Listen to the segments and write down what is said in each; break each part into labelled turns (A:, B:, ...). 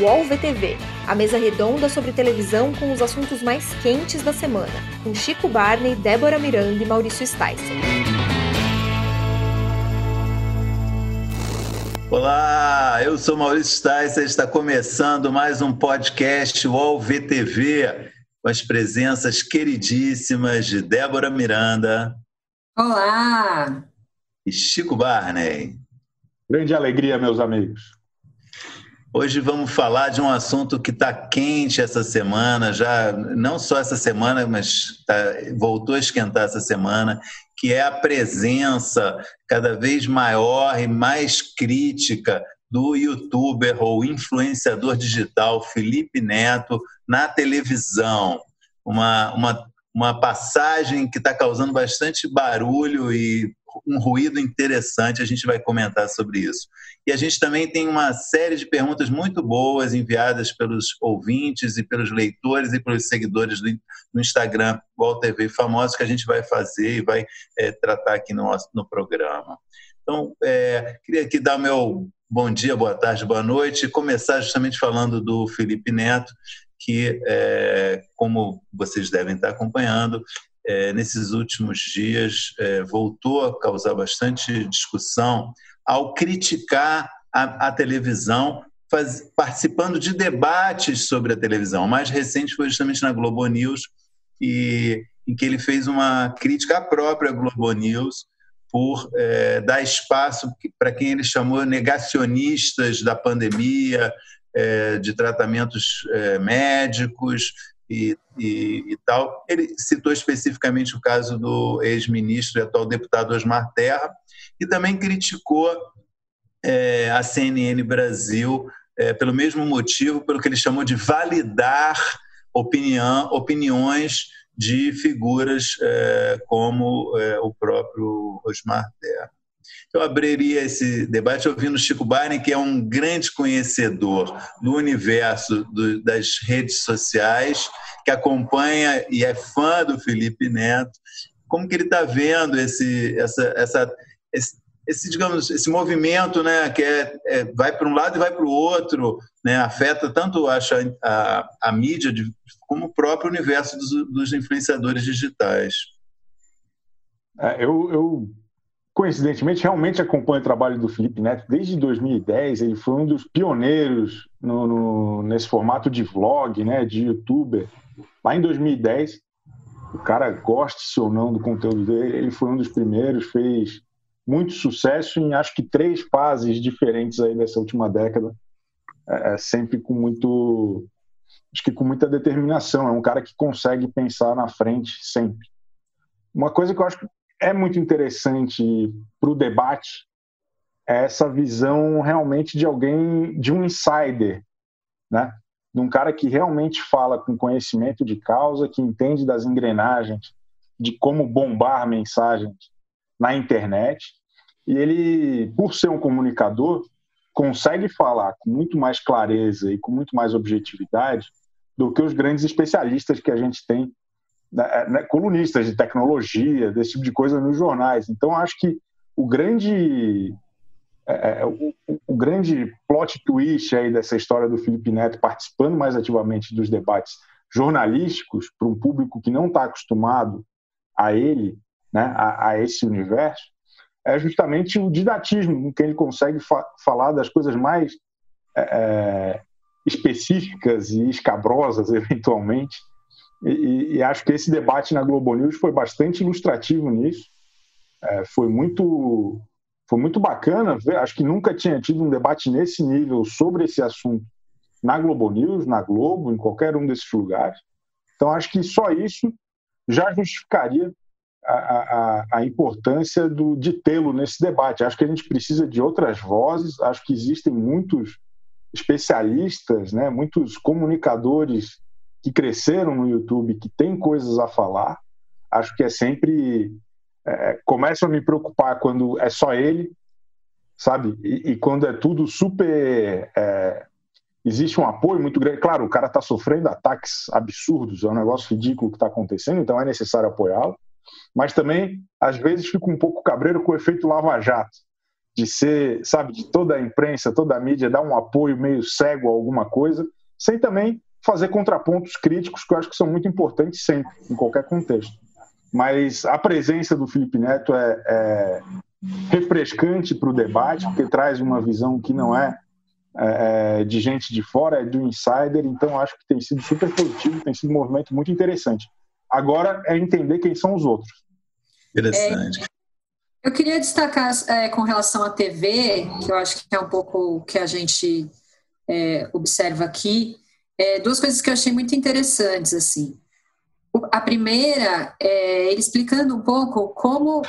A: UOL VTV, a mesa redonda sobre televisão com os assuntos mais quentes da semana, com Chico Barney, Débora Miranda e Maurício Sticer.
B: Olá, eu sou Maurício Sticer, está começando mais um podcast UOL VTV, com as presenças queridíssimas de Débora Miranda.
C: Olá!
B: E Chico Barney.
D: Grande alegria, meus amigos.
B: Hoje vamos falar de um assunto que está quente essa semana, já não só essa semana, mas tá, voltou a esquentar essa semana, que é a presença cada vez maior e mais crítica do youtuber ou influenciador digital Felipe Neto na televisão. Uma, uma, uma passagem que está causando bastante barulho e um ruído interessante, a gente vai comentar sobre isso. E a gente também tem uma série de perguntas muito boas enviadas pelos ouvintes e pelos leitores e pelos seguidores do, no Instagram, Wall TV Famosos, que a gente vai fazer e vai é, tratar aqui no, no programa. Então, é, queria aqui dar meu bom dia, boa tarde, boa noite começar justamente falando do Felipe Neto, que, é, como vocês devem estar acompanhando, é, nesses últimos dias é, voltou a causar bastante discussão ao criticar a, a televisão, faz, participando de debates sobre a televisão. O mais recente foi justamente na Globo News, e, em que ele fez uma crítica à própria Globo News por é, dar espaço para quem ele chamou negacionistas da pandemia, é, de tratamentos é, médicos, e, e, e, tal. Ele citou especificamente o caso do ex-ministro e atual deputado Osmar Terra e também criticou é, a CNN Brasil é, pelo mesmo motivo, pelo que ele chamou de validar opinião, opiniões de figuras é, como é, o próprio Osmar Terra. Eu abriria esse debate ouvindo Chico Barney, que é um grande conhecedor do universo do, das redes sociais, que acompanha e é fã do Felipe Neto. Como que ele está vendo esse, essa, essa, esse, esse, digamos, esse movimento, né, que é, é vai para um lado e vai para o outro, né, afeta tanto acho, a, a mídia de, como o próprio universo dos, dos influenciadores digitais.
D: É, eu, eu coincidentemente, realmente acompanho o trabalho do Felipe Neto desde 2010. Ele foi um dos pioneiros no, no, nesse formato de vlog, né, de youtuber. Lá em 2010, o cara goste ou não do conteúdo dele, ele foi um dos primeiros, fez muito sucesso em acho que três fases diferentes aí dessa última década, é, é sempre com muito, acho que com muita determinação. É um cara que consegue pensar na frente sempre. Uma coisa que eu acho é muito interessante para o debate é essa visão realmente de alguém, de um insider, né? De um cara que realmente fala com conhecimento de causa, que entende das engrenagens, de como bombar mensagens na internet. E ele, por ser um comunicador, consegue falar com muito mais clareza e com muito mais objetividade do que os grandes especialistas que a gente tem né, né, colunistas de tecnologia, desse tipo de coisa nos jornais. Então, acho que o grande é, é, o, o, grande plot twist aí dessa história do Felipe Neto participando mais ativamente dos debates jornalísticos para um público que não está acostumado a ele, né, a, a, esse universo, é justamente o didatismo com que ele consegue fa falar das coisas mais é, é específicas e escabrosas, eventualmente, e, e, acho que esse debate na Globo News foi bastante ilustrativo nisso. É, foi muito foi muito bacana ver. Acho que nunca tinha tido um debate nesse nível sobre esse assunto na Globo News, na Globo, em qualquer um desses lugares. Então acho que só isso já justificaria a, a, a importância do, de tê-lo nesse debate. Acho que a gente precisa de outras vozes. Acho que existem muitos especialistas, né, muitos comunicadores que cresceram no YouTube, que têm coisas a falar, acho que é sempre. É, começa a me preocupar quando é só ele, sabe? E, e quando é tudo super. É, existe um apoio muito grande. Claro, o cara está sofrendo ataques absurdos, é um negócio ridículo que está acontecendo, então é necessário apoiá-lo. Mas também, às vezes, fico um pouco cabreiro com o efeito lava-jato. de ser, sabe, de toda a imprensa, toda a mídia dar um apoio meio cego a alguma coisa, sem também fazer contrapontos críticos que eu acho que são muito importantes sempre, em qualquer contexto. Mas a presença do Felipe Neto é, é refrescante para o debate, porque traz uma visão que não é, é, é, de gente de fora, é do insider, então acho que tem sido super positivo, tem sido um movimento muito interessante. Agora é entender quem são os outros.
B: Interessante. É,
C: eu queria destacar é, com relação à TV, que eu acho que é um pouco o que a gente é, observa aqui, é, duas coisas que eu achei muito interessantes assim. A primeira é ele explicando um pouco como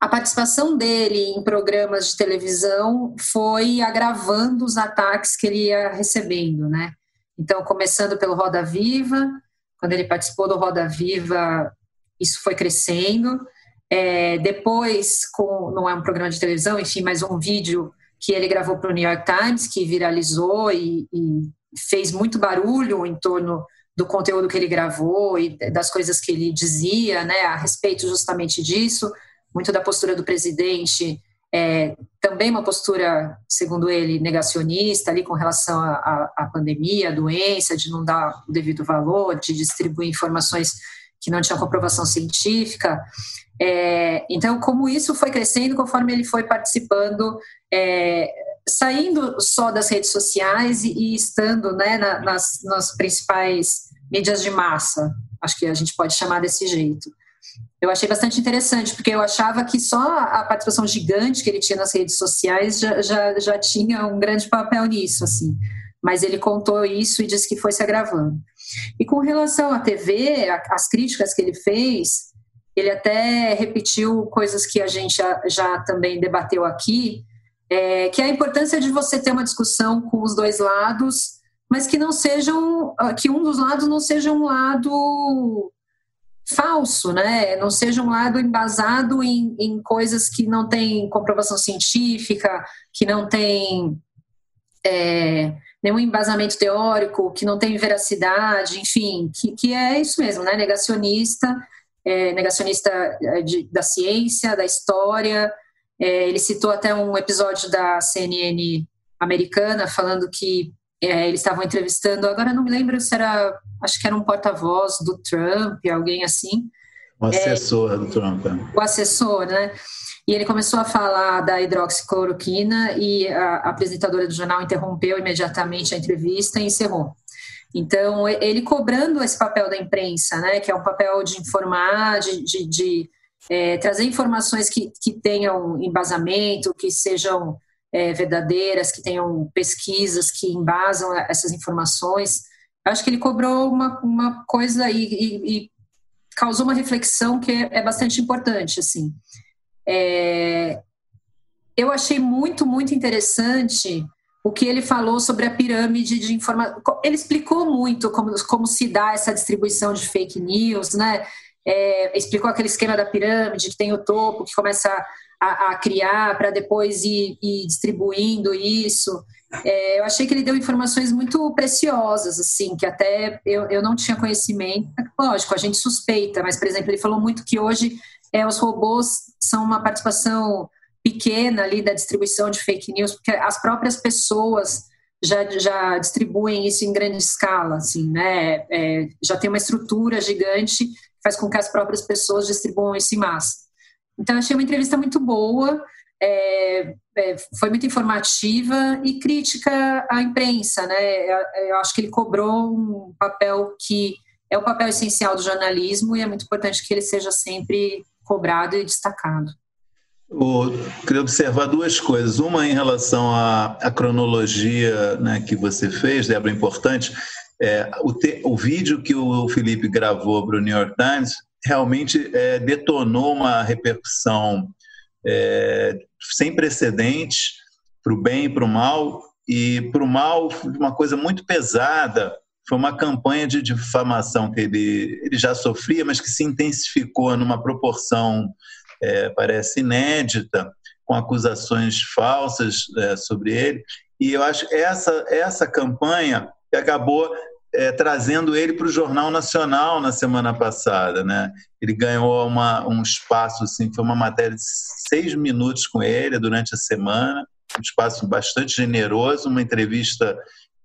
C: a participação dele em programas de televisão foi agravando os ataques que ele ia recebendo, né? Então, começando pelo Roda Viva, quando ele participou do Roda Viva, isso foi crescendo. É, depois, com, não é um programa de televisão, enfim, mas um vídeo que ele gravou para o New York Times, que viralizou e, e, fez muito barulho em torno do conteúdo que ele gravou e das coisas que ele dizia, né, a respeito justamente disso, muito da postura do presidente, é, também uma postura, segundo ele, negacionista ali com relação à pandemia, à doença, de não dar o devido valor, de distribuir informações que não tinham comprovação científica. É, então, como isso foi crescendo conforme ele foi participando, é, saindo só das redes sociais e, e estando né, na, nas, nas principais mídias de massa, acho que a gente pode chamar desse jeito. Eu achei bastante interessante, porque eu achava que só a participação gigante que ele tinha nas redes sociais já, já, já tinha um grande papel nisso, assim. Mas ele contou isso e disse que foi se agravando. E com relação à TV, as críticas que ele fez, ele até repetiu coisas que a gente já, já também debateu aqui, é, que é a importância de você ter uma discussão com os dois lados, mas que não sejam, que um dos lados não seja um lado falso, né? Não seja um lado embasado em, em coisas que não têm comprovação científica, que não tem é, nenhum embasamento teórico, que não tem veracidade, enfim, que, que é isso mesmo, né? Negacionista é, negacionista é, de, da ciência, da história. É, ele citou até um episódio da CNN americana falando que é, eles estavam entrevistando, agora não me lembro se era, acho que era um porta-voz do Trump, alguém assim.
B: O assessor é, do Trump. É.
C: O assessor, né? E ele começou a falar da hidroxicloroquina e a, a apresentadora do jornal interrompeu imediatamente a entrevista e encerrou. Então, ele cobrando esse papel da imprensa, né, que é um papel de informar, de, de, de é, trazer informações que, que tenham embasamento, que sejam é, verdadeiras, que tenham pesquisas que embasam essas informações. Acho que ele cobrou uma, uma coisa e, e, e causou uma reflexão que é, é bastante importante. Assim. É, eu achei muito, muito interessante o que ele falou sobre a pirâmide de informação. Ele explicou muito como, como se dá essa distribuição de fake news, né? É, explicou aquele esquema da pirâmide que tem o topo que começa a, a criar para depois ir, ir, distribuindo isso. É, eu achei que ele deu informações muito preciosas, assim, que até eu, eu não tinha conhecimento. Lógico, a gente suspeita, mas, por exemplo, ele falou muito que hoje é, os robôs são uma participação pequena ali da distribuição de fake news, porque as próprias pessoas já, já distribuem isso em grande escala, assim, né? É, já tem uma estrutura gigante que faz com que as próprias pessoas distribuam isso em massa. Então, achei uma entrevista muito boa, é, é, foi muito informativa e crítica à imprensa, né? Eu, acho que ele cobrou um papel que é o papel essencial do jornalismo e é muito importante que ele seja sempre cobrado e destacado.
B: Eu queria observar duas coisas. Uma em relação à, à cronologia né, que você fez, Débora, importante. É, o, te, o vídeo que o Felipe gravou para o New York Times realmente é, detonou uma repercussão é, sem precedentes para o bem e para o mal. E para o mal, uma coisa muito pesada foi uma campanha de difamação que ele, ele já sofria, mas que se intensificou numa proporção é, parece inédita, com acusações falsas é, sobre ele. E eu acho essa essa campanha que acabou é, trazendo ele para o Jornal Nacional na semana passada. Né? Ele ganhou uma, um espaço, assim, foi uma matéria de seis minutos com ele durante a semana, um espaço bastante generoso, uma entrevista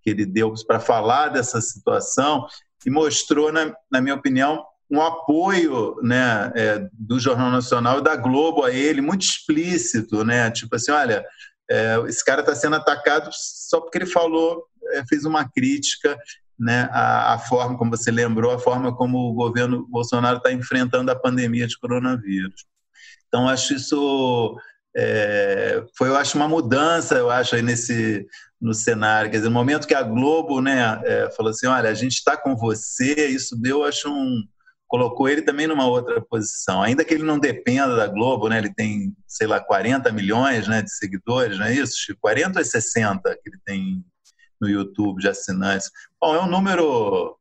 B: que ele deu para falar dessa situação e mostrou, na, na minha opinião, um apoio né, é, do Jornal Nacional e da Globo a ele, muito explícito, né? Tipo assim, olha, é, esse cara está sendo atacado só porque ele falou, é, fez uma crítica né, a, a, forma, como você lembrou, a forma como o governo Bolsonaro está enfrentando a pandemia de coronavírus. Então, acho isso é, foi, eu acho, uma mudança, eu acho, aí nesse no cenário. Quer dizer, no momento que a Globo, né, é, falou assim, olha, a gente está com você, isso deu, acho, um colocou ele também numa outra posição. Ainda que ele não dependa da Globo, né? Ele tem, sei lá, 40 milhões, né, de seguidores, não é isso? 40 ou 60 que ele tem no YouTube de assinantes. Bom, é um número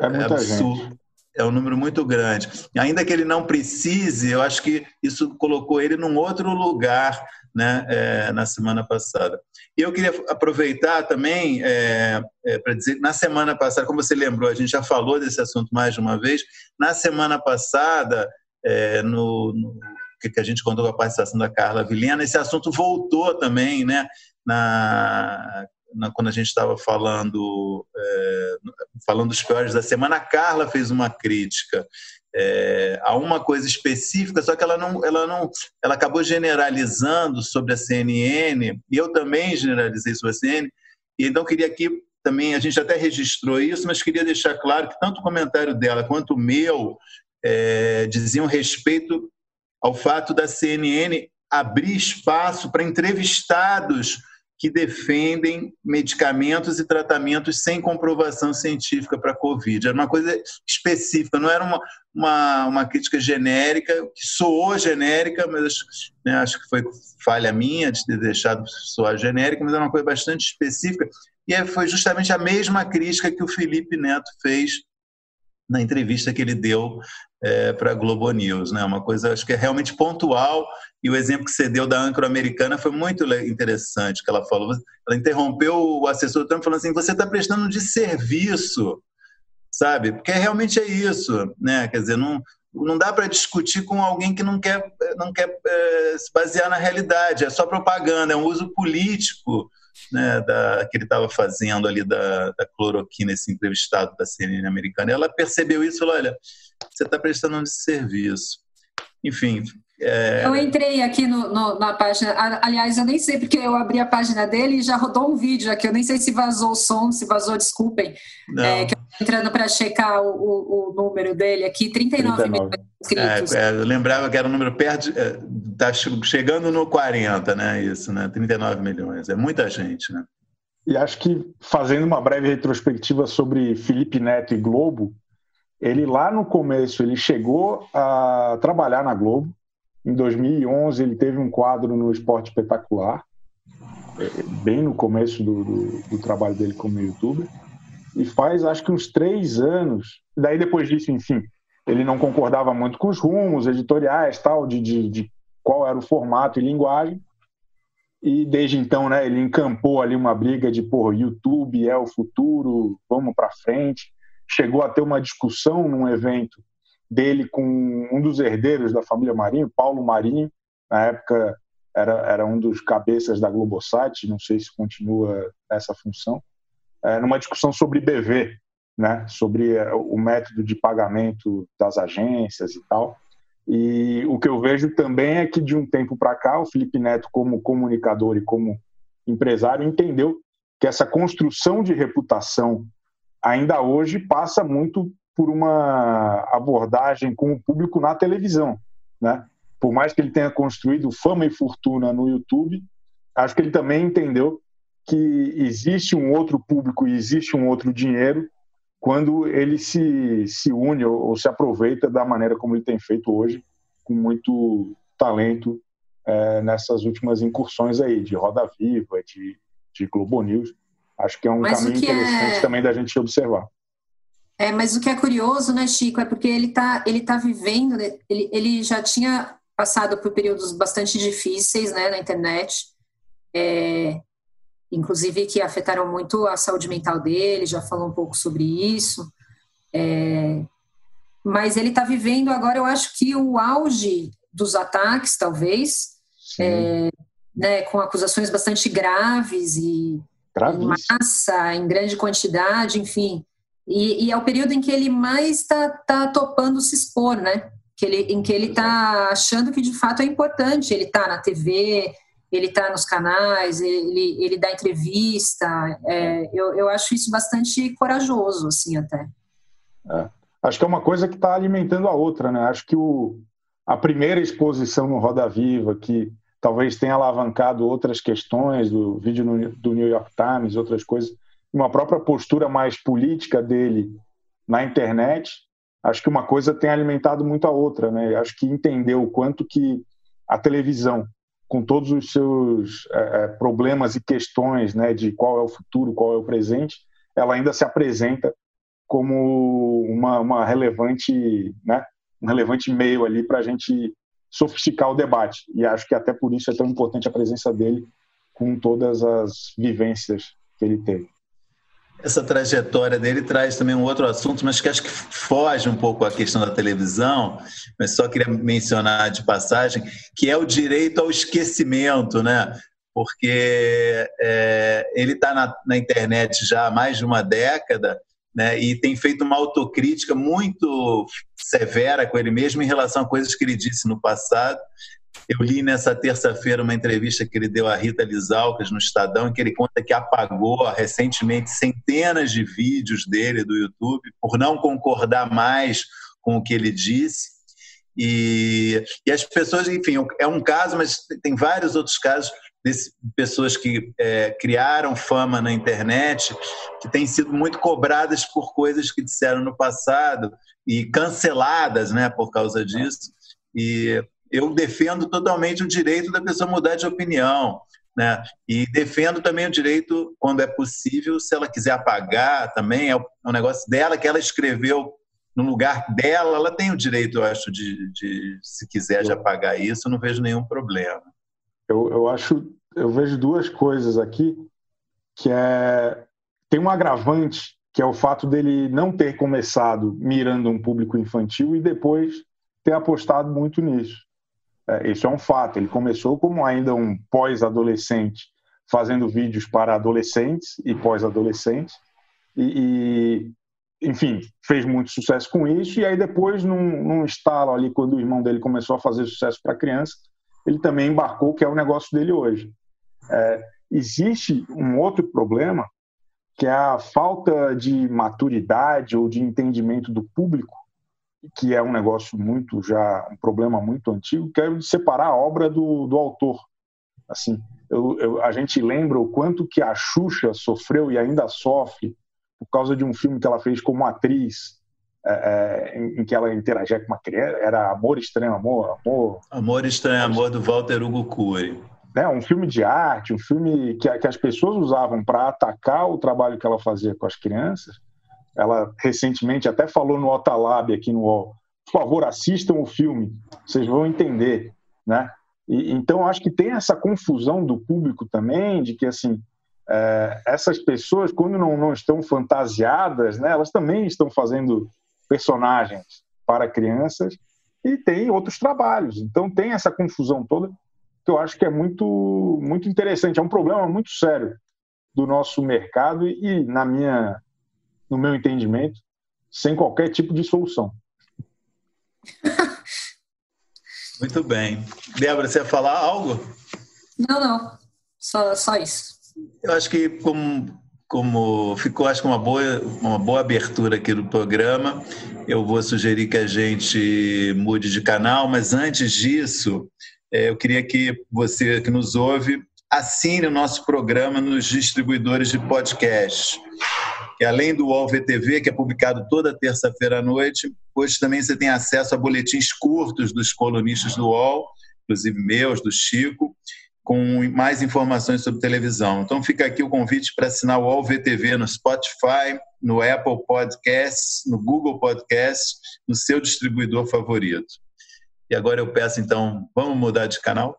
D: é absurdo. Gente.
B: É um número muito grande. Ainda que ele não precise, eu acho que isso colocou ele num outro lugar né, é, na semana passada. E eu queria aproveitar também é, é, para dizer, na semana passada, como você lembrou, a gente já falou desse assunto mais de uma vez, na semana passada, é, no, no que a gente contou com a participação da Carla Vilhena, esse assunto voltou também, né, na, na, quando a gente estava falando, é, falando dos piores da semana, a Carla fez uma crítica é, a uma coisa específica, só que ela não, ela não, ela acabou generalizando sobre a CNN e eu também generalizei sobre a CNN. E então queria aqui também a gente até registrou isso, mas queria deixar claro que tanto o comentário dela quanto o meu é, diziam respeito ao fato da CNN abrir espaço para entrevistados que defendem medicamentos e tratamentos sem comprovação científica para a Covid. Era uma coisa específica, não era uma, uma, uma crítica genérica, que soou genérica, mas acho, né, acho que foi falha minha de ter deixado soar genérica, mas era uma coisa bastante específica. E foi justamente a mesma crítica que o Felipe Neto fez na entrevista que ele deu é, para a Globo News, né? Uma coisa, acho que é realmente pontual e o exemplo que você deu da âncora americana foi muito interessante, que ela falou, ela interrompeu o assessor Trump falando assim, você está prestando de serviço, sabe? Porque realmente é isso, né? Quer dizer, não, não dá para discutir com alguém que não quer, não quer é, se basear na realidade, é só propaganda, é um uso político né, da, que ele estava fazendo ali da, da, cloroquina, esse entrevistado da CNN americana. Ela percebeu isso e falou: olha, você está prestando um serviço. Enfim.
C: É... Eu entrei aqui no, no, na página, aliás, eu nem sei porque eu abri a página dele e já rodou um vídeo aqui. Eu nem sei se vazou o som, se vazou, desculpem. É, que eu entrando para checar o, o, o, número dele aqui, 39, 39. mil.
B: É, é, eu lembrava que era um número perto, está é, chegando no 40, né? Isso, né? 39 milhões. É muita gente, né?
D: E acho que fazendo uma breve retrospectiva sobre Felipe Neto e Globo, ele lá no começo ele chegou a trabalhar na Globo. Em 2011 ele teve um quadro no Esporte Espetacular, é, bem no começo do, do, do trabalho dele como youtuber e faz acho que uns três anos. Daí depois disso, enfim, ele não concordava muito com os rumos editoriais, tal, de, de, de qual era o formato e linguagem. E desde então, né, ele encampou ali uma briga de, pô, YouTube é o futuro, vamos para frente. Chegou a ter uma discussão num evento dele com um dos herdeiros da família Marinho, Paulo Marinho, na época era, era um dos cabeças da Globosat, não sei se continua essa função é, numa discussão sobre BV, né, sobre é, o método de pagamento das agências e tal. E o que eu vejo também é que de um tempo para cá o Felipe Neto, como comunicador e como empresário, entendeu que essa construção de reputação ainda hoje passa muito por uma abordagem com o público na televisão, né? Por mais que ele tenha construído fama e fortuna no YouTube, acho que ele também entendeu que existe um outro público e existe um outro dinheiro quando ele se, se une ou, ou se aproveita da maneira como ele tem feito hoje, com muito talento é, nessas últimas incursões aí, de Roda Viva, de, de Globo News. Acho que é um mas caminho interessante é... também da gente observar.
C: É, mas o que é curioso, né, Chico, é porque ele está ele tá vivendo, né, ele, ele já tinha passado por períodos bastante difíceis né, na internet. É, inclusive que afetaram muito a saúde mental dele, já falou um pouco sobre isso. É, mas ele está vivendo agora, eu acho que o auge dos ataques, talvez, é, né, com acusações bastante graves e em massa, em grande quantidade, enfim. E, e, é o período em que ele mais está tá topando se expor, né? Que ele, em que ele está achando que de fato é importante. Ele está na TV, ele está nos canais, ele, ele dá entrevista. É, eu, eu acho isso bastante corajoso, assim, até.
D: É. Acho que é uma coisa que está alimentando a outra, né? Acho que o, a primeira exposição no Roda Viva, que talvez tenha alavancado outras questões do vídeo no, do New York Times, outras coisas, uma própria postura mais política dele na internet, acho que uma coisa tem alimentado muito a outra, né? Acho que entendeu o quanto que a televisão, com todos os seus é, é, problemas e questões, né, de qual é o futuro, qual é o presente, ela ainda se apresenta como uma, uma relevante, né, um relevante meio ali para a gente sofisticar o debate. E acho que até por isso é tão importante a presença dele com todas as vivências que ele teve.
B: Essa trajetória dele traz também um outro assunto, mas que acho que foge um pouco à questão da televisão, mas só queria mencionar de passagem, que é o direito ao esquecimento, né? Porque é, ele está na, na internet já há mais de uma década né, e tem feito uma autocrítica muito severa com ele mesmo em relação a coisas que ele disse no passado. Eu li nessa terça-feira uma entrevista que ele deu a Rita Lizalcas no Estadão, em que ele conta que apagou recentemente centenas de vídeos dele do YouTube por não concordar mais com o que ele disse. E, e as pessoas, enfim, é um caso, mas tem vários outros casos de pessoas que é, criaram fama na internet, que têm sido muito cobradas por coisas que disseram no passado e canceladas né, por causa disso. E eu defendo totalmente o direito da pessoa mudar de opinião. Né? E defendo também o direito, quando é possível, se ela quiser apagar também, é um negócio dela que ela escreveu no lugar dela, ela tem o direito, eu acho, de, de se quiser, de apagar isso, não vejo nenhum problema.
D: Eu, eu acho, eu vejo duas coisas aqui, que é tem um agravante que é o fato dele não ter começado mirando um público infantil e depois ter apostado muito nisso. É, isso é um fato. Ele começou como ainda um pós-adolescente, fazendo vídeos para adolescentes e pós-adolescentes, e, e, enfim, fez muito sucesso com isso. E aí depois, num, num estalo ali, quando o irmão dele começou a fazer sucesso para criança, ele também embarcou, que é o negócio dele hoje. É, existe um outro problema, que é a falta de maturidade ou de entendimento do público, que é um negócio muito já, um problema muito antigo, que é separar a obra do, do autor. Assim, eu, eu, a gente lembra o quanto que a Xuxa sofreu e ainda sofre por causa de um filme que ela fez como atriz, é, é, em, em, que ela interagia com uma criança, era Amor Estranho Amor,
B: Amor... Amor Estranho Amor, do Walter Hugo Cury.
D: É, um filme de arte, um filme que, que as pessoas usavam para atacar o trabalho que ela fazia com as crianças. Ela recentemente até falou no Otalab aqui no UOL, por favor, assistam o filme, vocês vão entender, né? E, então, acho que tem essa confusão do público também, de que, assim, é, essas pessoas, quando não, não estão fantasiadas, né, elas também estão fazendo personagens para crianças e tem outros trabalhos. Então tem essa confusão toda que eu acho que é muito muito interessante. É um problema muito sério do nosso mercado e, na minha no meu entendimento, sem qualquer tipo de solução.
B: Muito bem. Débora, você ia falar algo?
C: Não, não. Só, só isso.
B: Eu acho que como como ficou, acho que uma boa, uma boa abertura aqui do programa. Eu vou sugerir que a gente mude de canal, mas antes disso, é, eu queria que você que nos ouve assine o nosso programa nos distribuidores de podcast. Que além do UOL VTV, que é publicado toda terça-feira à noite, hoje também você tem acesso a boletins curtos dos colunistas do UOL, inclusive meus, do Chico, com mais informações sobre televisão. Então fica aqui o convite para assinar o All VTV no Spotify, no Apple Podcasts, no Google Podcasts, no seu distribuidor favorito. E agora eu peço então, vamos mudar de canal?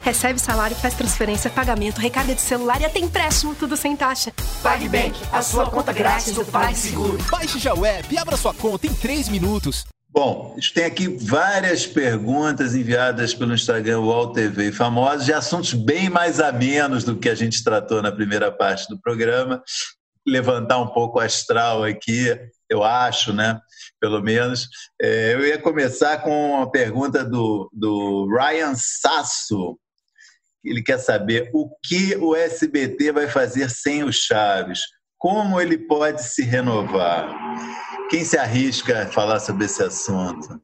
E: Recebe salário, faz transferência, pagamento, recarga de celular e até empréstimo, tudo sem taxa.
F: PagBank, a sua conta grátis do PagSeguro.
G: Baixe já o app e abra sua conta em 3 minutos.
B: Bom, a gente tem aqui várias perguntas enviadas pelo Instagram UOL TV Famosos de assuntos bem mais a menos do que a gente tratou na primeira parte do programa. Levantar um pouco o astral aqui, eu acho, né? Pelo menos. É, eu ia começar com uma pergunta do, do Ryan Sasso. Ele quer saber o que o SBT vai fazer sem o Chaves. Como ele pode se renovar? Quem se arrisca a falar sobre esse assunto?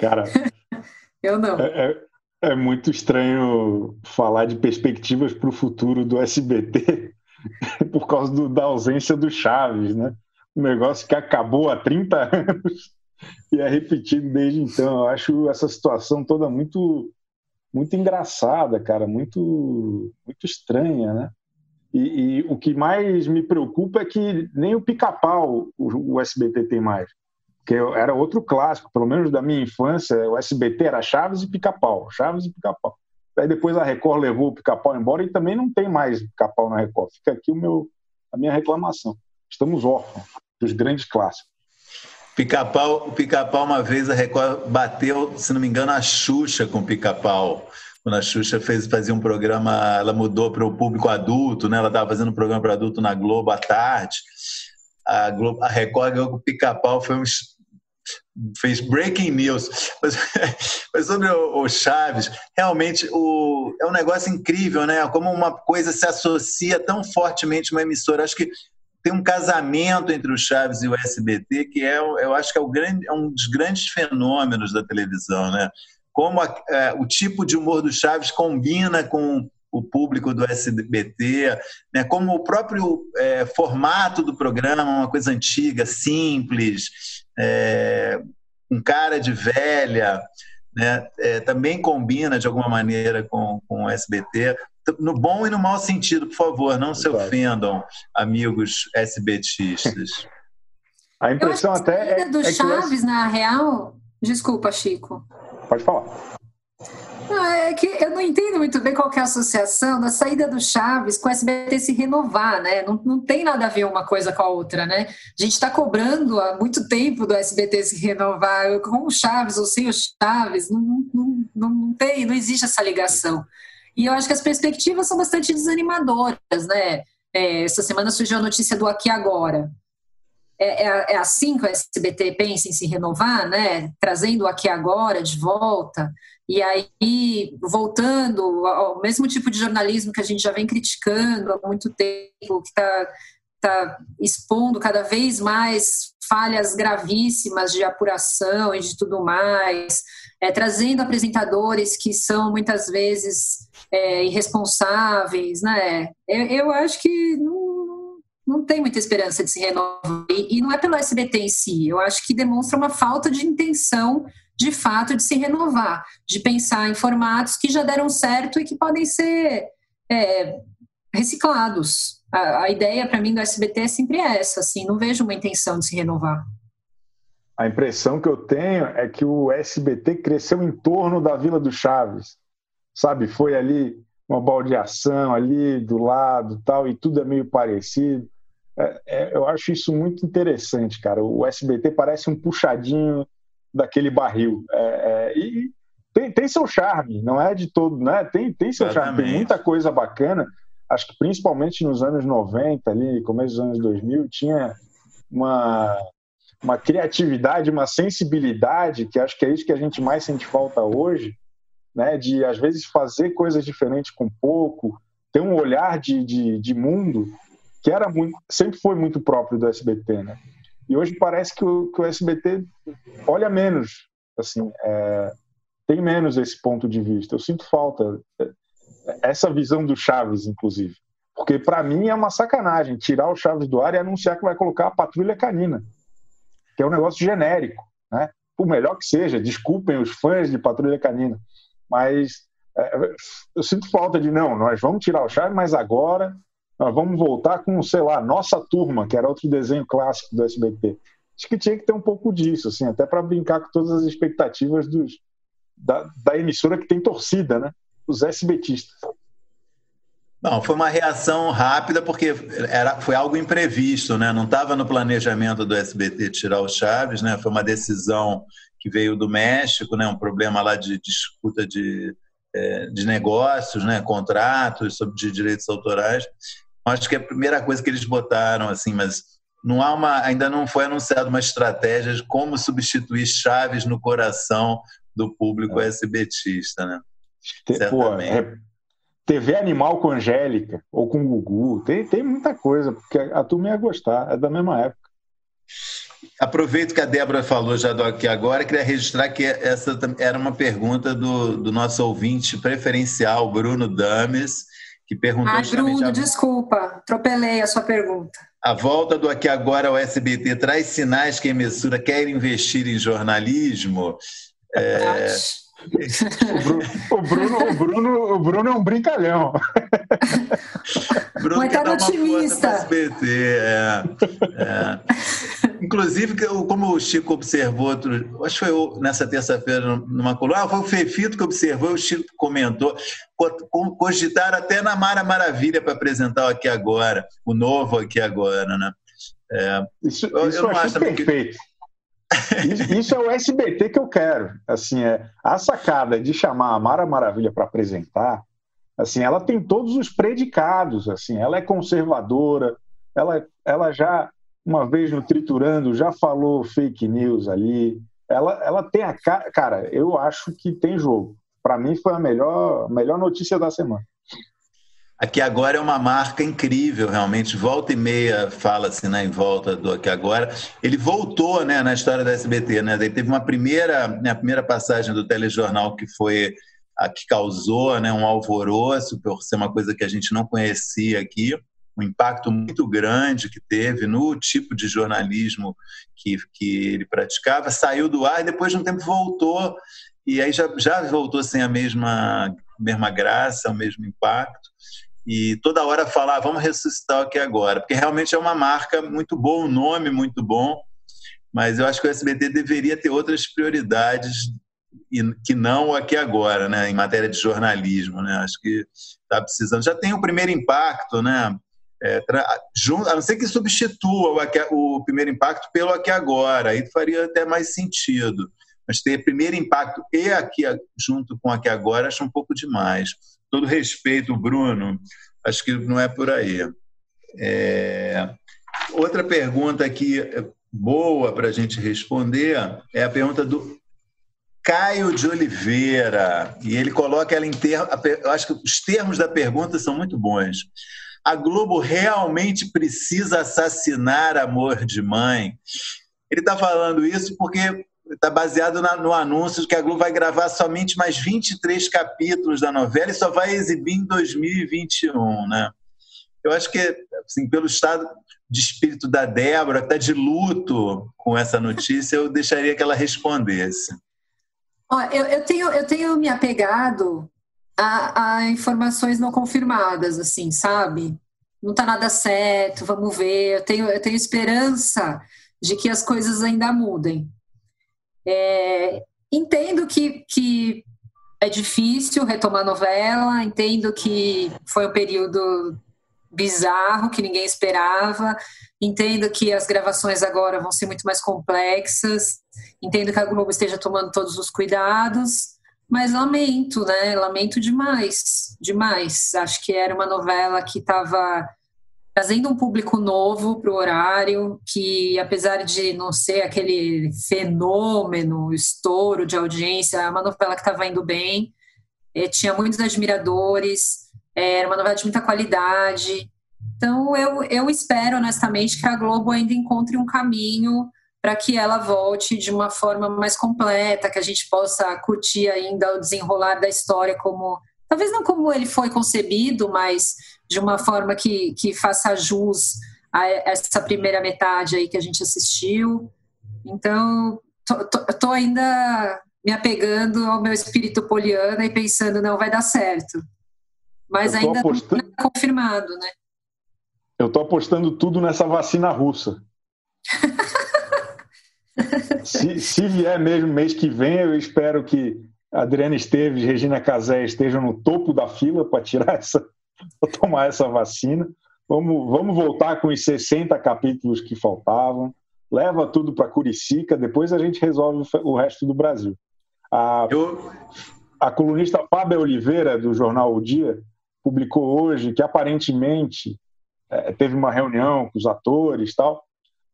D: Cara,
C: eu não.
D: É, é, é muito estranho falar de perspectivas para o futuro do SBT por causa do, da ausência do Chaves, né? Um negócio que acabou há 30 anos e é repetido desde então. Eu acho essa situação toda muito muito engraçada, cara, muito muito estranha, né? E, e, o que mais me preocupa é que nem o pica-pau o, o, SBT tem mais. Porque era outro clássico, pelo menos da minha infância, o SBT era Chaves e pica-pau, Chaves e pica-pau. Aí depois a Record levou o pica-pau embora e também não tem mais pica-pau na Record. Fica aqui o meu, a minha reclamação. Estamos órfãos dos grandes clássicos.
B: Pica-pau, pica-pau uma vez a Record bateu, se não me engano, a Xuxa com pica-pau quando a Xuxa fez, fazia um programa, ela mudou para o público adulto, né? Ela estava fazendo um programa para adulto na Globo à tarde. A, Globo, a Record ganhou com o pica-pau, foi um, fez breaking news. Mas, mas sobre o, o, Chaves, realmente o, é um negócio incrível, né? Como uma coisa se associa tão fortemente uma emissora. Acho que tem um casamento entre o Chaves e o SBT que é, eu acho que é, o grande, é um dos grandes fenômenos da televisão, né? como a, é, o tipo de humor do Chaves combina com o público do SBT, né? como o próprio é, formato do programa, uma coisa antiga, simples, é, com cara de velha, né? É, também combina de alguma maneira com, com o SBT, no bom e no mau sentido, por favor, não se ofendam, amigos SBTistas.
D: A impressão até
C: é, do é Chaves, na real, desculpa, Chico.
D: Pode falar.
C: Não, é que eu não entendo muito bem qual é a associação da saída do Chaves com o SBT se renovar, né? Não, não tem nada a ver uma coisa com a outra, né? A gente está cobrando há muito tempo do SBT se renovar com o Chaves ou sem o Chaves, não, não, não, não tem, não existe essa ligação. E eu acho que as perspectivas são bastante desanimadoras, né? É, essa semana surgiu a notícia do Aqui Agora, é, é, é, assim que o SBT pensa em se renovar, né? Trazendo o aqui agora de volta e aí voltando ao mesmo tipo de jornalismo que a gente já vem criticando há muito tempo, que está tá expondo cada vez mais falhas gravíssimas de apuração e de tudo mais, é, trazendo apresentadores que são muitas vezes é, irresponsáveis, né? Eu, eu acho que não, não tem muita esperança de se renovar. E, e, não é pelo SBT em si, eu acho que demonstra uma falta de intenção, de fato, de se renovar, de pensar em formatos que já deram certo e que podem ser é, reciclados. A, a ideia, para mim, do SBT é sempre essa, assim, não vejo uma intenção de se renovar.
D: A impressão que eu tenho é que o SBT cresceu em torno da Vila do Chaves, sabe? Foi ali uma baldeação ali do lado tal, e tudo é meio parecido. É, é, eu acho isso muito interessante, cara. O SBT parece um puxadinho daquele barril. É, é, e tem, tem, seu charme, não é de todo, né? Tem, tem seu Exatamente. charme, tem muita coisa bacana. Acho que principalmente nos anos 90, ali, começo dos anos 2000, tinha uma, uma criatividade, uma sensibilidade, que acho que é isso que a gente mais sente falta hoje, né? De às vezes fazer coisas diferentes com pouco, ter um olhar de, de, de mundo que era muito, sempre foi muito próprio do SBT, né? E hoje parece que o, que o SBT olha menos, assim, é, tem menos esse ponto de vista. Eu sinto falta é, essa visão do Chaves, inclusive. Porque para mim é uma sacanagem tirar o Chaves do ar e anunciar que vai colocar a patrulha canina, que é um negócio genérico, né? Por melhor que seja, desculpem os fãs de patrulha canina, mas é, eu sinto falta de não, nós vamos tirar o Chaves, mas agora nós vamos voltar com, sei lá, nossa turma, que era outro desenho clássico do SBT. Acho que tinha que ter um pouco disso, assim, até para brincar com todas as expectativas dos, da, da emissora que tem torcida, né? Os SBTistas.
B: Não, foi uma reação rápida porque era, foi algo imprevisto, né? Não estava no planejamento do SBT tirar o Chaves, né? Foi uma decisão que veio do México, né? Um problema lá de disputa de, é, de negócios, né? Contratos sobre de direitos autorais. Acho que é a primeira coisa que eles botaram, assim, mas não há uma, ainda não foi anunciada uma estratégia de como substituir Chaves no coração do público é. SBTista, né?
D: Pô, é TV Animal com Angélica ou com Gugu. Tem, tem muita coisa, porque a turma ia gostar, é da mesma época.
B: Aproveito que a Débora falou já do aqui agora, queria registrar que essa era uma pergunta do, do nosso ouvinte preferencial, Bruno Dames, que perguntou.
C: Ah, Bruno, a... desculpa, atropelei a sua pergunta.
B: A volta do Aqui Agora ao SBT traz sinais que a emissora quer investir em jornalismo?
D: É... O Bruno, o, Bruno, o, Bruno, é um brincalhão.
C: Bruno Mas tá otimista.
B: SBT, é, é. Inclusive, como o Chico observou, outro, acho que foi nessa terça-feira numa coluna, ah, foi o Fefito que observou, o Chico comentou, cogitaram até na Mara Maravilha para apresentar o Aqui Agora, o novo Aqui Agora, né?
D: É, isso, eu, isso eu não acho perfeito. Que isso, é o SBT que eu quero. Assim, é a sacada de chamar a Mara Maravilha para apresentar. Assim, ela tem todos os predicados. Assim, ela é conservadora. Ela, ela já uma vez no triturando já falou fake news ali. Ela, ela tem a cara. Cara, eu acho que tem jogo. Para mim foi a melhor, melhor notícia da semana.
B: Aqui Agora é uma marca incrível, realmente. Volta e meia fala-se né, em volta do Aqui Agora. Ele voltou né, na história da SBT. Né? Ele teve uma primeira, né, a primeira passagem do telejornal que foi a que causou né, um alvoroço por ser uma coisa que a gente não conhecia aqui. Um impacto muito grande que teve no tipo de jornalismo que, que ele praticava. Saiu do ar e depois de um tempo voltou. E aí já, já voltou sem a mesma, mesma graça, o mesmo impacto e toda hora falar, ah, vamos ressuscitar aqui agora, porque realmente é uma marca muito boa, um nome muito bom, mas eu acho que o SBT deveria ter outras prioridades que não o aqui agora, né, em matéria de jornalismo, né, acho que está precisando. Já tem o primeiro impacto, né, é, a não ser que substitua o, aqui, o primeiro impacto pelo aqui agora, aí faria até mais sentido. Mas ter primeiro impacto e aqui junto com aqui agora acho um pouco demais todo respeito, Bruno, acho que não é por aí. É... Outra pergunta aqui boa para a gente responder é a pergunta do Caio de Oliveira. E ele coloca ela em termos. Eu acho que os termos da pergunta são muito bons. A Globo realmente precisa assassinar amor de mãe? Ele está falando isso porque está baseado na, no anúncio de que a Globo vai gravar somente mais 23 capítulos da novela e só vai exibir em 2021, né? Eu acho que, assim, pelo estado de espírito da Débora, que está de luto com essa notícia, eu deixaria que ela respondesse.
C: Ó, eu, eu, tenho, eu tenho me apegado a, a informações não confirmadas, assim, sabe? Não está nada certo, vamos ver. Eu tenho, eu tenho esperança de que as coisas ainda mudem. É, entendo que, que é difícil retomar novela, entendo que foi um período bizarro que ninguém esperava, entendo que as gravações agora vão ser muito mais complexas, entendo que a Globo esteja tomando todos os cuidados, mas lamento, né? Lamento demais, demais. Acho que era uma novela que estava trazendo um público novo para o horário, que apesar de não ser aquele fenômeno, estouro de audiência, é uma novela que estava indo bem, é, tinha muitos admiradores, é, era uma novela de muita qualidade. Então eu, eu espero honestamente que a Globo ainda encontre um caminho para que ela volte de uma forma mais completa, que a gente possa curtir ainda o desenrolar da história como talvez não como ele foi concebido, mas de uma forma que, que faça jus a essa primeira metade aí que a gente assistiu. Então, tô, tô, tô ainda me apegando ao meu espírito poliana e pensando, não, vai dar certo. Mas ainda apostando... não é confirmado, né?
D: Eu tô apostando tudo nessa vacina russa. se, se vier mesmo mês que vem, eu espero que Adriana Esteves e Regina Casé estejam no topo da fila para tirar essa, para tomar essa vacina. Vamos, vamos voltar com os 60 capítulos que faltavam. Leva tudo para Curicica, depois a gente resolve o resto do Brasil. A, Eu... a colunista Fábia Oliveira, do jornal O Dia, publicou hoje que aparentemente é, teve uma reunião com os atores e tal,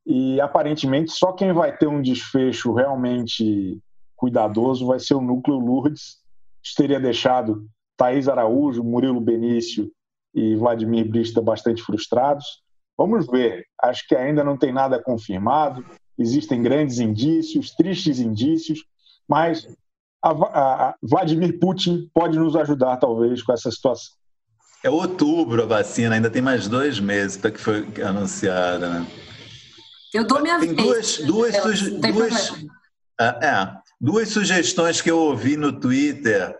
D: e aparentemente só quem vai ter um desfecho realmente cuidadoso vai ser o núcleo Lourdes, que teria deixado Thaís Araújo, Murilo Benício e Vladimir Brista bastante frustrados. Vamos ver, acho que ainda não tem nada confirmado, existem grandes indícios, tristes indícios, mas a, a, a Vladimir Putin pode nos ajudar, talvez, com essa situação.
B: É outubro a vacina, ainda tem mais dois meses para que foi anunciada, né?
C: Eu dou minha
B: tem
C: vez.
B: Duas, duas, duas, é, é, duas sugestões que eu ouvi no Twitter,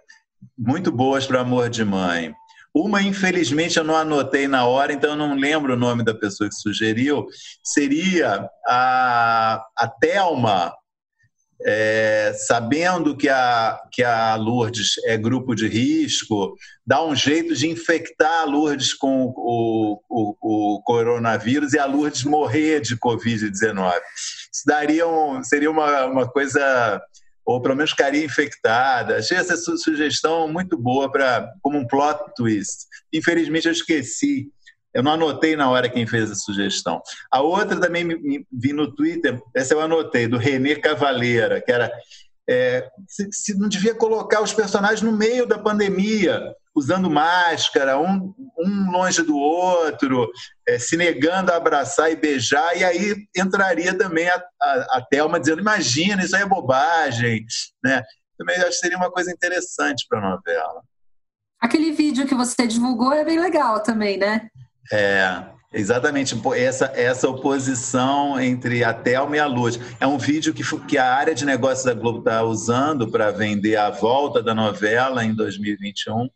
B: muito boas para amor de mãe. Uma, infelizmente, eu não anotei na hora, então eu não lembro o nome da pessoa que sugeriu. Seria a, a Thelma, é, sabendo que a, que a Lourdes é grupo de risco, dá um jeito de infectar a Lourdes com o, o, o coronavírus e a Lourdes morrer de Covid-19. Isso daria um, seria uma, uma coisa, ou pelo menos ficaria infectada. Achei essa sugestão muito boa para como um plot twist. Infelizmente eu esqueci eu não anotei na hora quem fez a sugestão. A outra também me, me vi no Twitter, essa eu anotei, do Renê Cavaleira, que era é, se, se, não devia colocar os personagens no meio da pandemia, usando máscara, um, um longe do outro, é, se negando a abraçar e beijar, e aí entraria também a, a, a Thelma dizendo: imagina, isso aí é bobagem. Né? Também acho que seria uma coisa interessante para a novela.
C: Aquele vídeo que você divulgou é bem legal também, né?
B: É, exatamente. Essa, essa oposição entre a Thelma e a Luz. É um vídeo que, que a área de negócios da Globo está usando para vender a volta da novela em 2021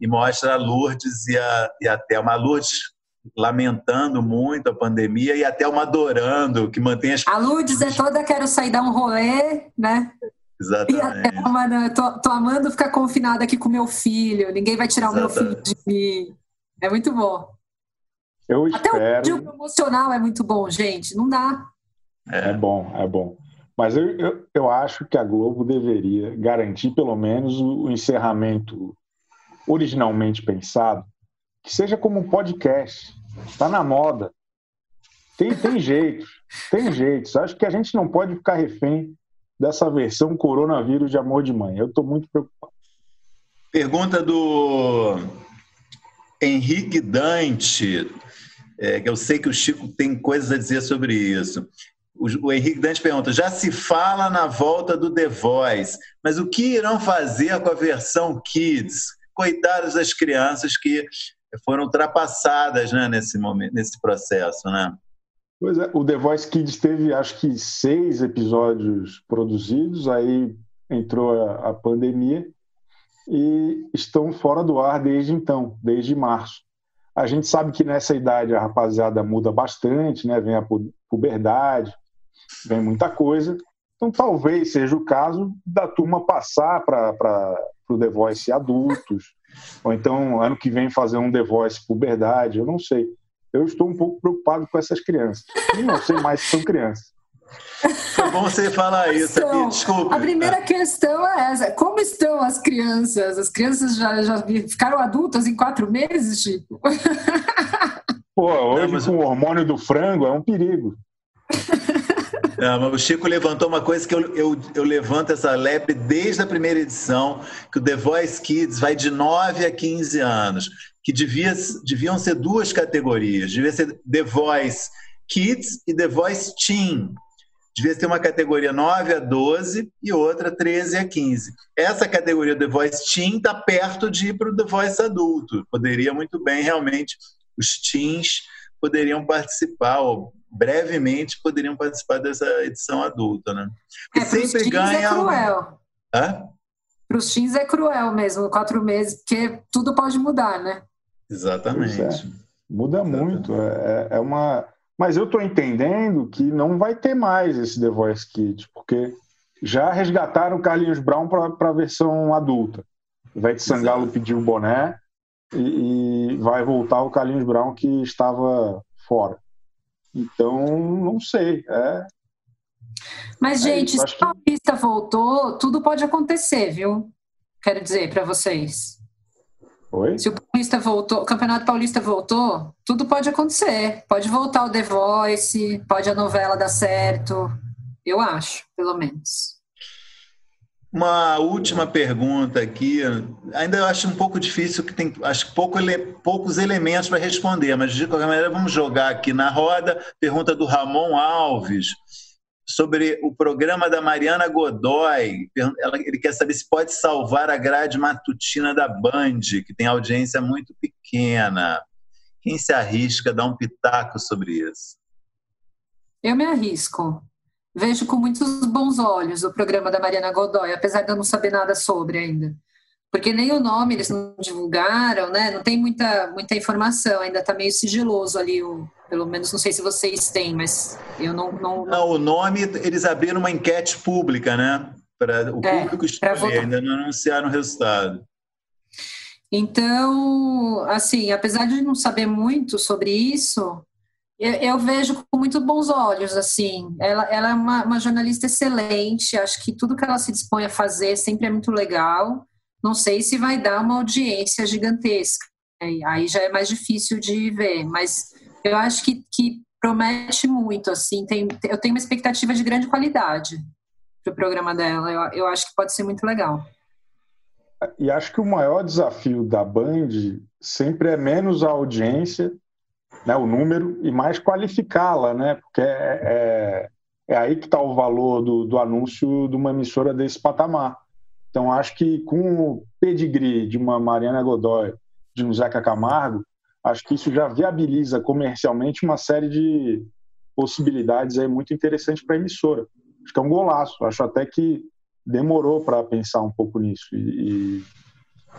B: e mostra a Lourdes e a, e a Thelma. A Lourdes lamentando muito a pandemia e a Thelma adorando, que mantém as...
C: A Lourdes é toda quero sair dar um rolê, né?
B: Exatamente.
C: E a Thelma, tô, tô amando ficar confinada aqui com meu filho, ninguém vai tirar Exatamente. o meu filho de mim. É muito bom.
D: Eu
C: Até
D: espero...
C: o vídeo promocional é muito bom, gente. Não dá.
D: É, é bom, é bom. Mas eu, eu, eu, acho que a Globo deveria garantir pelo menos o, o encerramento originalmente pensado, que seja como um podcast. Está na moda. Tem, tem jeito, tem jeito. Acho que a gente não pode ficar refém dessa versão coronavírus de amor de mãe. Eu estou muito preocupado.
B: Pergunta do Henrique Dante é, eu sei que o Chico tem coisas a dizer sobre isso. O, o Henrique Dante pergunta: já se fala na volta do The Voice, mas o que irão fazer com a versão Kids? Coitadas das crianças que foram ultrapassadas né, nesse momento, nesse processo, né?
D: Pois é, o The Voice Kids teve acho que seis episódios produzidos, aí entrou a, a pandemia e estão fora do ar desde então, desde março. A gente sabe que nessa idade a rapaziada muda bastante, né? Vem a puberdade, vem muita coisa. Então talvez seja o caso da turma passar para o The Voice adultos, ou então ano que vem fazer um The Voice puberdade, eu não sei. Eu estou um pouco preocupado com essas crianças. E não sei mais se são crianças.
B: É bom você falar isso, então, desculpa.
C: A primeira questão é essa: como estão as crianças? As crianças já, já ficaram adultas em quatro meses, Chico?
D: Pô, hoje Não, mas... com o hormônio do frango é um perigo.
B: Não, mas o Chico levantou uma coisa que eu, eu, eu levanto essa lebre desde a primeira edição, que o The Voice Kids vai de 9 a 15 anos, que devia, deviam ser duas categorias, devia ser The Voice Kids e The Voice Teen, devia ter uma categoria 9 a 12 e outra 13 a 15. Essa categoria The Voice Teen está perto de ir para o The Voice adulto. Poderia muito bem, realmente, os teens poderiam participar, ou brevemente poderiam participar dessa edição adulta, né?
C: E é, sempre ganha. É cruel. Hã? Para os teens é cruel mesmo, quatro meses, porque tudo pode mudar, né?
B: Exatamente. É.
D: Muda Exatamente. muito. É, é uma mas eu estou entendendo que não vai ter mais esse The Voice Kids, porque já resgataram o Carlinhos Brown para a versão adulta. Vai de Sangalo pedir o boné e, e, vai voltar o Carlinhos Brown que estava fora. Então, não sei. É...
C: Mas, é, gente, se a Paulista voltou, tudo pode acontecer, viu? Quero dizer para vocês.
D: Oi?
C: Se o Paulista voltou, o Campeonato Paulista voltou, tudo pode acontecer. Pode voltar o The Voice, pode a novela dar certo. Eu acho, pelo menos.
B: Uma última pergunta aqui. Ainda eu acho um pouco difícil, que tem acho pouco, poucos elementos para responder, mas de qualquer maneira vamos jogar aqui na roda. Pergunta do Ramon Alves sobre o programa da Mariana Godoy. ele quer saber se pode salvar a grade matutina da Band, que tem audiência muito pequena. Quem se arrisca a dar um pitaco sobre isso?
C: Eu me arrisco. Vejo com muitos bons olhos o programa da Mariana Godoy, apesar de eu não saber nada sobre ainda. Porque nem o nome eles não divulgaram, né? Não tem muita, muita informação, ainda está meio sigiloso ali o, pelo menos não sei se vocês têm, mas eu não. Não,
B: não o nome, eles abriram uma enquete pública, né? Para o é, público escolher, ainda não anunciaram o resultado.
C: Então, assim, apesar de não saber muito sobre isso, eu, eu vejo com muito bons olhos, assim. Ela, ela é uma, uma jornalista excelente, acho que tudo que ela se dispõe a fazer sempre é muito legal. Não sei se vai dar uma audiência gigantesca. Aí já é mais difícil de ver, mas eu acho que, que promete muito, assim, tem, eu tenho uma expectativa de grande qualidade para o programa dela, eu, eu acho que pode ser muito legal.
D: E acho que o maior desafio da Band sempre é menos a audiência, né, o número, e mais qualificá-la, né, porque é, é, é aí que está o valor do, do anúncio de uma emissora desse patamar. Então, acho que com o pedigree de uma Mariana Godoy, de um Zeca Camargo, acho que isso já viabiliza comercialmente uma série de possibilidades aí muito interessantes para a emissora. Acho que é um golaço. Acho até que demorou para pensar um pouco nisso. E,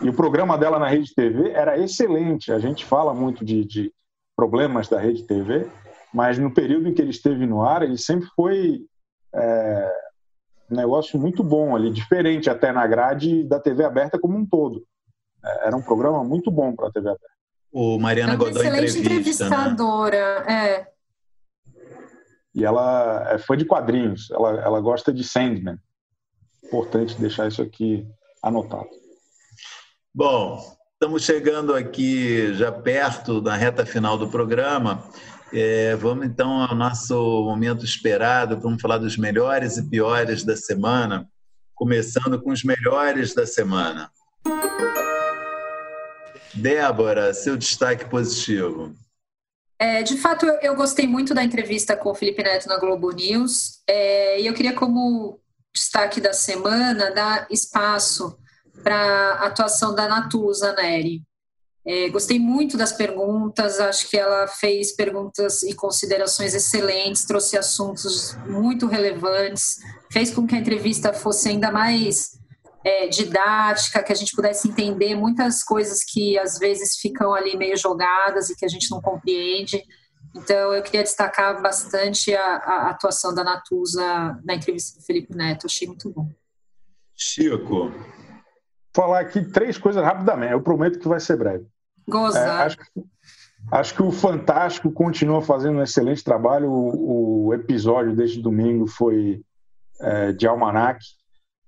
D: e, o programa dela na Rede TV era excelente. A gente fala muito de, de problemas da Rede TV, mas no período em que ele esteve no ar, ele sempre foi é, um negócio muito bom ali, diferente até na grade da TV aberta como um todo. É, era um programa muito bom para a TV aberta
B: o Mariana é Godoy
C: excelente
B: entrevista,
C: né? entrevistadora, né? é.
D: E ela é fã de quadrinhos, ela, ela gosta de Sandman. Importante deixar isso aqui anotado.
B: Bom, estamos chegando aqui já perto da reta final do programa. É, vamos então ao nosso momento esperado. Vamos falar dos melhores e piores da semana, começando com os melhores da semana. Débora, seu destaque positivo.
C: É, de fato, eu, gostei muito da entrevista com o Felipe Neto na Globo News é, e eu queria, como destaque da semana, dar espaço para a atuação da Natuza Neri. É, gostei muito das perguntas, acho que ela fez perguntas e considerações excelentes, trouxe assuntos muito relevantes, fez com que a entrevista fosse ainda mais é, didática, que a gente pudesse entender muitas coisas que às vezes ficam ali meio jogadas e que a gente não compreende. Então, eu queria destacar bastante a, a atuação da Natuza na entrevista do Felipe Neto, achei muito bom.
B: Chico.
D: Falar aqui três coisas rapidamente, eu prometo que vai ser breve.
C: Goza. É,
D: acho, acho, que o Fantástico continua fazendo um excelente trabalho. O, o episódio deste domingo foi é, de Almanac,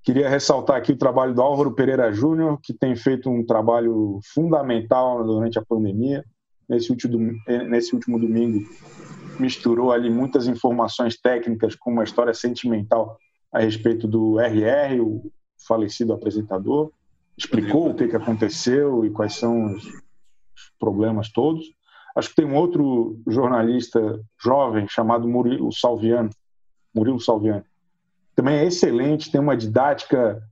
D: Queria ressaltar aqui o trabalho do Álvaro Pereira Júnior, que tem feito um trabalho fundamental durante a pandemia. Nesse último, nesse último domingo, misturou ali muitas informações técnicas com uma história sentimental a respeito do RR, o falecido apresentador. Explicou o que, que aconteceu e quais são os problemas todos. Acho que tem um outro jornalista jovem chamado Murilo Salviano, Murilo Salviani. Também é excelente, tem uma didática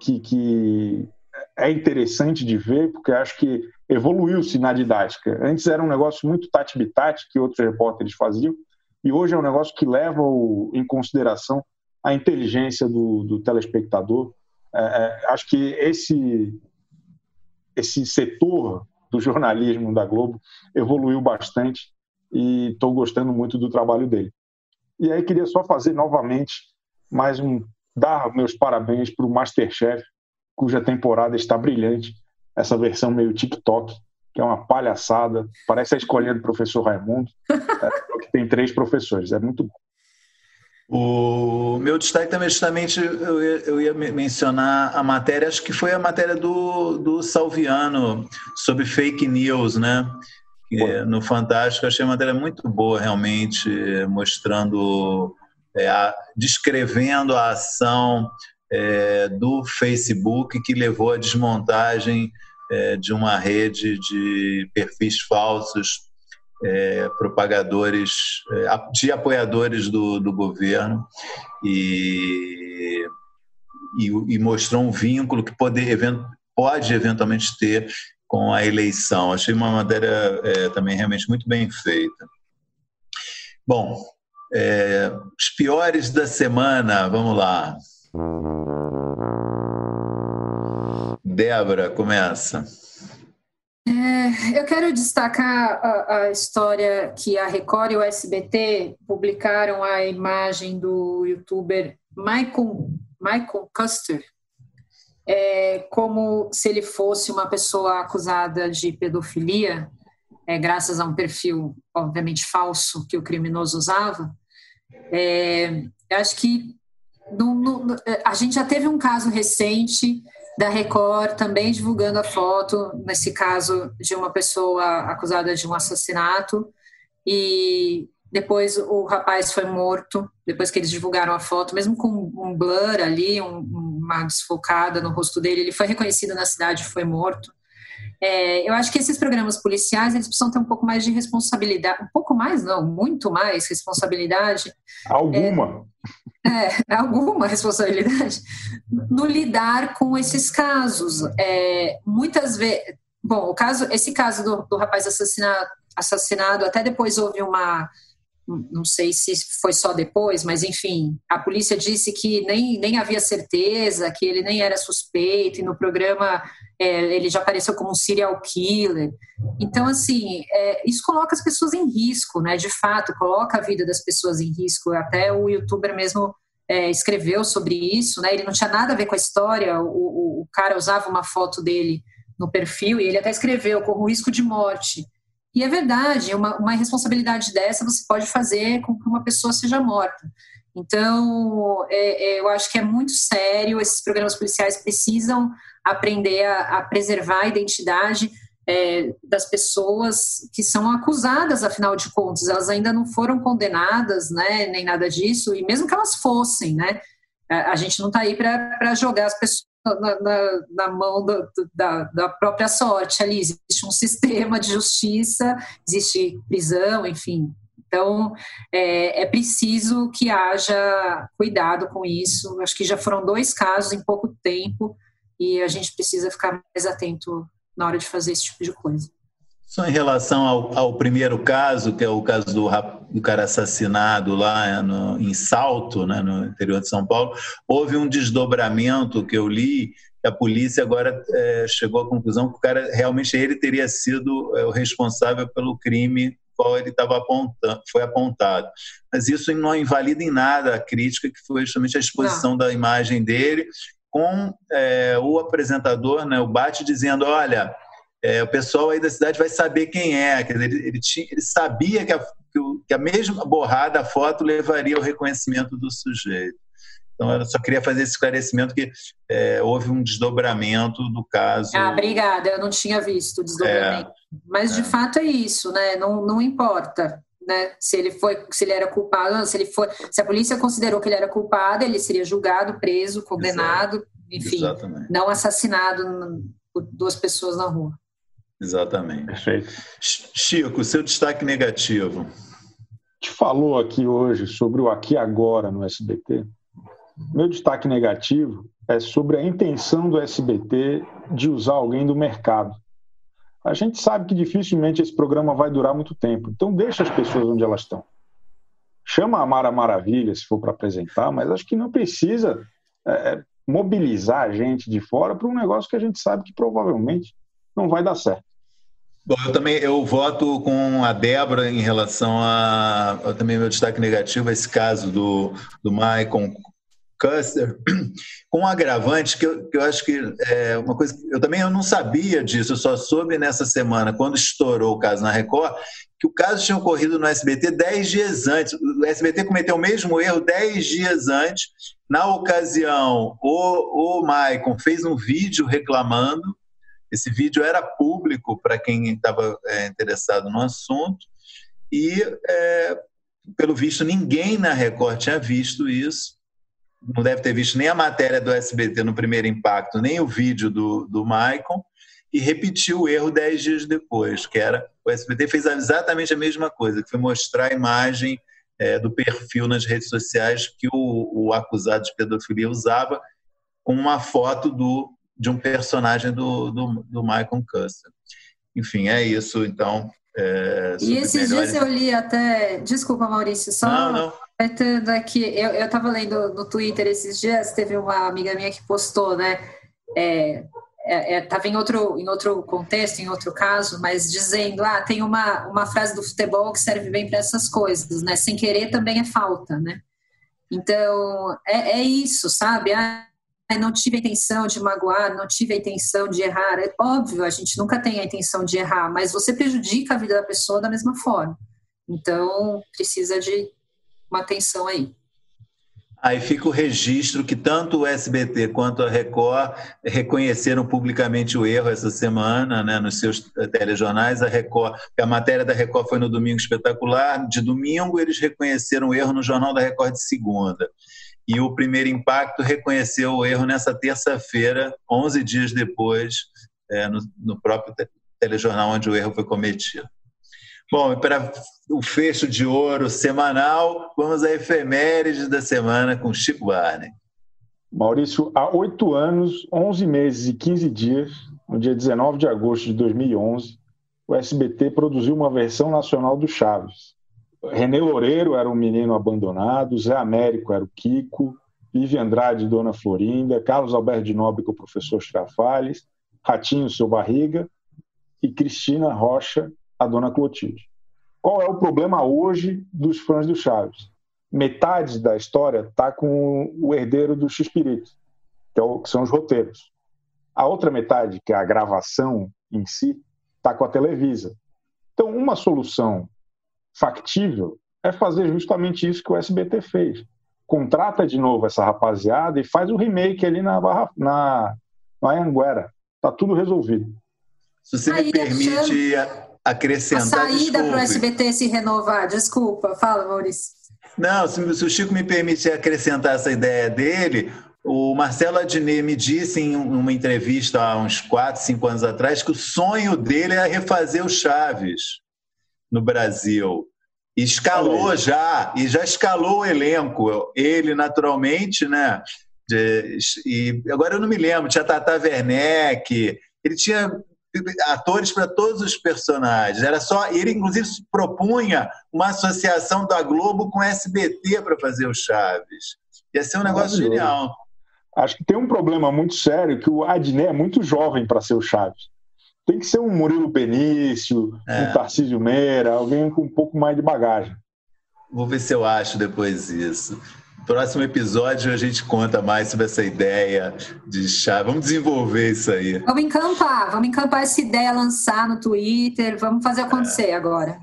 D: que, que é interessante de ver, porque acho que evoluiu-se na didática. Antes era um negócio muito tati-bitati que outros repórteres faziam, e hoje é um negócio que leva o, em consideração a inteligência do, do telespectador. É, é, acho que esse, esse setor do jornalismo da Globo evoluiu bastante e estou gostando muito do trabalho dele. E aí queria só fazer novamente mais um dar meus parabéns para o Masterchef, cuja temporada está brilhante, essa versão meio TikTok, que é uma palhaçada, parece a escolha do professor Raimundo, é, que tem três professores, é muito bom.
B: O meu destaque também, justamente, eu ia, eu ia, mencionar a matéria, acho que foi a matéria do, do Salviano sobre fake news, né? no Fantástico, achei a matéria muito boa, realmente, mostrando, é, a, descrevendo a ação é, do Facebook que levou à desmontagem é, de uma rede de perfis falsos, é, propagadores, é, de apoiadores do, do governo e, e, e, mostrou um vínculo que pode, pode eventualmente ter com a eleição. Achei uma matéria é, também realmente muito bem feita. Bom, é, os piores da semana, vamos lá. Débora, começa.
C: É, eu quero destacar a, a, história que a Record e o SBT publicaram a imagem do youtuber Michael, Michael Custer, é, como se ele fosse uma pessoa acusada de pedofilia, é, graças a um perfil, obviamente, falso que o criminoso usava. É, eu acho que no, no, a gente já teve um caso recente da Record também divulgando a foto, nesse caso de uma pessoa acusada de um assassinato, e depois o rapaz foi morto, depois que eles divulgaram a foto, mesmo com um blur ali, um, uma desfocada no rosto dele, ele foi reconhecido na cidade e foi morto. É, eu acho que esses programas policiais eles precisam ter um pouco mais de responsabilidade, um pouco mais não, muito mais responsabilidade.
D: Alguma.
C: É, é alguma responsabilidade no lidar com esses casos. É, muitas vezes, bom, o caso, esse caso do, do rapaz assassinado, assassinado, até depois houve uma não sei se foi só depois, mas enfim, a polícia disse que nem, nem havia certeza, que ele nem era suspeito, e no programa é, ele já apareceu como um serial killer. Então, assim, é, isso coloca as pessoas em risco, né? De fato, coloca a vida das pessoas em risco. Até o youtuber mesmo é, escreveu sobre isso, né? Ele não tinha nada a ver com a história, o, o, o cara usava uma foto dele no perfil e ele até escreveu com risco de morte. E é verdade, uma, uma responsabilidade dessa você pode fazer com que uma pessoa seja morta. Então, é, é, eu acho que é muito sério, esses programas policiais precisam aprender a, a preservar a identidade é, das pessoas que são acusadas, afinal de contas, elas ainda não foram condenadas, né, nem nada disso, e mesmo que elas fossem, né, a, a gente não está aí para jogar as pessoas na, na, na mão do, da, da própria sorte ali. Existe um sistema de justiça, existe prisão, enfim. Então, é, é, preciso que haja cuidado com isso. Acho que já foram dois casos em pouco tempo e a gente precisa ficar mais atento na hora de fazer esse tipo de coisa.
B: Só em relação ao, ao, primeiro caso, que é o caso do, do cara assassinado lá é, no, em Salto, né, no interior de São Paulo, houve um desdobramento que eu li, que a polícia agora é, chegou à conclusão que o cara realmente ele teria sido é, o responsável pelo crime qual ele estava apontando, foi apontado. Mas isso não invalida em nada a crítica que foi justamente a exposição não. da imagem dele com é, o apresentador, né, o Bate, dizendo, olha é, o pessoal aí da cidade vai saber quem é. Quer dizer, ele, ele, tinha, ele sabia que a, que a mesma borrada, a foto, levaria ao reconhecimento do sujeito. Então, eu só queria fazer esse esclarecimento que é, houve um desdobramento do caso.
C: Ah, obrigada, eu não tinha visto o desdobramento. É, Mas, de é. fato, é isso, né? Não, não importa. Né? Se ele foi, se ele era culpado, se ele foi, se a polícia considerou que ele era culpado, ele seria julgado, preso, condenado, Exato. enfim, Exatamente. não assassinado por duas pessoas na rua.
B: Exatamente.
D: Perfeito.
B: Chico, seu destaque negativo.
D: De falou aqui hoje sobre o aqui agora no SBT, meu destaque negativo é sobre a intenção do SBT de usar alguém do mercado. A gente sabe que dificilmente esse programa vai durar muito tempo, então deixa as pessoas onde elas estão. Chama a Mara Maravilha se for para apresentar, mas acho que não precisa é, é, mobilizar a gente de fora para um negócio que a gente sabe que provavelmente não vai dar certo.
B: Bom, eu também eu voto com a Débora em relação a, também meu destaque negativo a esse caso do, do Maicon Custer, com um agravante que eu, que eu acho que é uma coisa eu também eu não sabia disso, eu só soube nessa semana, quando estourou o caso na Record, que o caso tinha ocorrido no SBT dez dias antes. O SBT cometeu o mesmo erro dez dias antes. Na ocasião, o, o Maicon fez um vídeo reclamando. Esse vídeo era público para quem estava é, interessado no assunto. E, é, pelo visto, ninguém na Record tinha visto isso não deve ter visto nem a matéria do SBT no primeiro impacto, nem o vídeo do, do Maicon, e repetiu o erro dez dias depois, que era o SBT fez exatamente a mesma coisa, que foi mostrar a imagem é, do perfil nas redes sociais que o, o, acusado de pedofilia usava com uma foto do, de um personagem do, do, do Michael Custer. Enfim, é isso, então. É,
C: e esses melhores... dias eu li até. Desculpa, Maurício, só. Não, não aproveitando aqui, eu estava lendo no Twitter esses dias, teve uma amiga minha que postou, né? É, estava é, é, em outro, em outro contexto, em outro caso, mas dizendo, ah, tem uma, uma frase do futebol que serve bem para essas coisas, né? Sem querer também é falta, né? Então, é, é isso, sabe? Ah, não tive a intenção de magoar, não tive a intenção de errar. É óbvio, a gente nunca tem a intenção de errar, mas você prejudica a vida da pessoa da mesma forma. Então, precisa de uma atenção aí.
B: Aí fica o registro que tanto o SBT quanto a Record reconheceram publicamente o erro essa semana, né, nos seus telejornais. A Record, a matéria da Record foi no Domingo Espetacular. De domingo eles reconheceram o erro no Jornal da Record de segunda. E o primeiro impacto reconheceu o erro nessa terça-feira, 11 dias depois, é, no, no próprio telejornal onde o erro foi cometido. Bom, para o fecho de ouro semanal, vamos à efeméride da semana com Chico Barney.
D: Maurício, há oito anos, onze meses e quinze dias, no dia 19 de agosto de 2011, o SBT produziu uma versão nacional do Chaves. René Loureiro era um menino abandonado, Zé Américo era o Kiko, Vivi Andrade, Dona Florinda, Carlos Alberto de Nobre, o professor Strafales, Ratinho, seu Barriga, e Cristina Rocha, a dona Clotilde. Qual é o problema hoje dos fãs do Chaves? Metade da história está com o herdeiro do X-Pirito, é que são os roteiros. A outra metade, que é a gravação em si, está com a Televisa. Então, uma solução factível é fazer justamente isso que o SBT fez. Contrata de novo essa rapaziada e faz o remake ali na Barra, na, na Anguera. Tá tudo resolvido.
B: Se você Aí, me permite, acrescentar.
C: A saída para o SBT se renovar, desculpa, fala, Maurício.
B: Não, se, se o Chico me permite acrescentar essa ideia dele, o Marcelo Adnet me disse em uma entrevista há uns 4, 5 anos atrás que o sonho dele é refazer o Chaves no Brasil. escalou já, e já escalou o elenco. Ele, naturalmente, né? De, e agora eu não me lembro, tinha Tata Werneck, ele tinha atores para todos os personagens. Era só ele, inclusive, propunha uma associação da Globo com SBT para fazer o Chaves. Ia ser um negócio genial.
D: Acho que tem um problema muito sério que o Adnet é muito jovem para ser o Chaves. Tem que ser um Murilo Benício, é. um Tarcísio Meira, alguém com um pouco mais de bagagem.
B: Vou ver se eu acho depois isso. Próximo episódio a gente conta mais sobre essa ideia de chá. Vamos desenvolver isso aí.
C: Vamos encampar, vamos encampar essa ideia, lançar no Twitter, vamos fazer acontecer é. agora.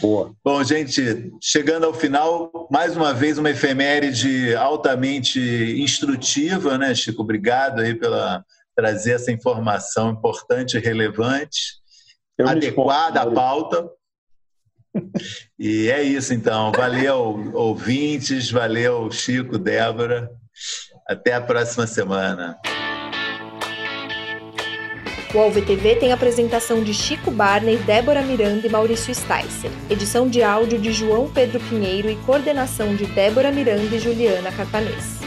B: Boa. Bom, gente, chegando ao final, mais uma vez uma efeméride altamente instrutiva, né, Chico? Obrigado aí pela trazer essa informação importante e relevante, Eu adequada à pauta. E é isso, então. Valeu, ouvintes. Valeu, Chico, Débora. Até a próxima semana.
A: O AlvTV tem apresentação de Chico Barney, Débora Miranda e Maurício Sticer. Edição de áudio de João Pedro Pinheiro e coordenação de Débora Miranda e Juliana Carpanês.